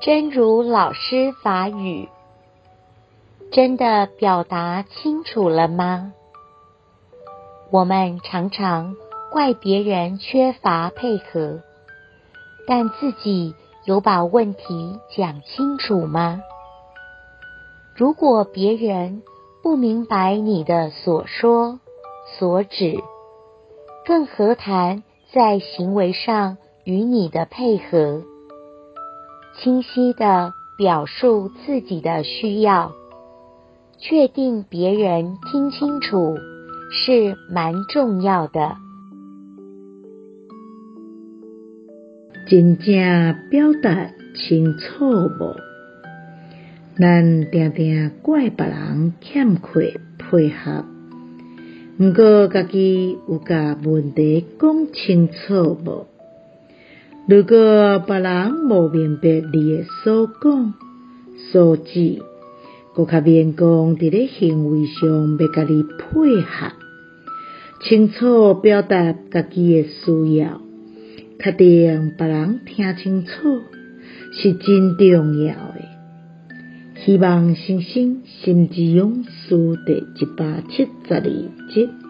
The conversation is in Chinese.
真如老师法语，真的表达清楚了吗？我们常常怪别人缺乏配合，但自己有把问题讲清楚吗？如果别人不明白你的所说所指，更何谈在行为上与你的配合？清晰地表述自己的需要，确定别人听清楚，是蛮重要的。真正表达清楚无？咱定定怪别人欠缺配合，毋过家己有甲问题讲清楚无？如果别人无明白你的所讲所指，阁较免讲伫咧行为上要甲你配合，清楚表达家己的需要，确定别人听清楚，是真重要的。希望新生心之勇士第一百七十二集。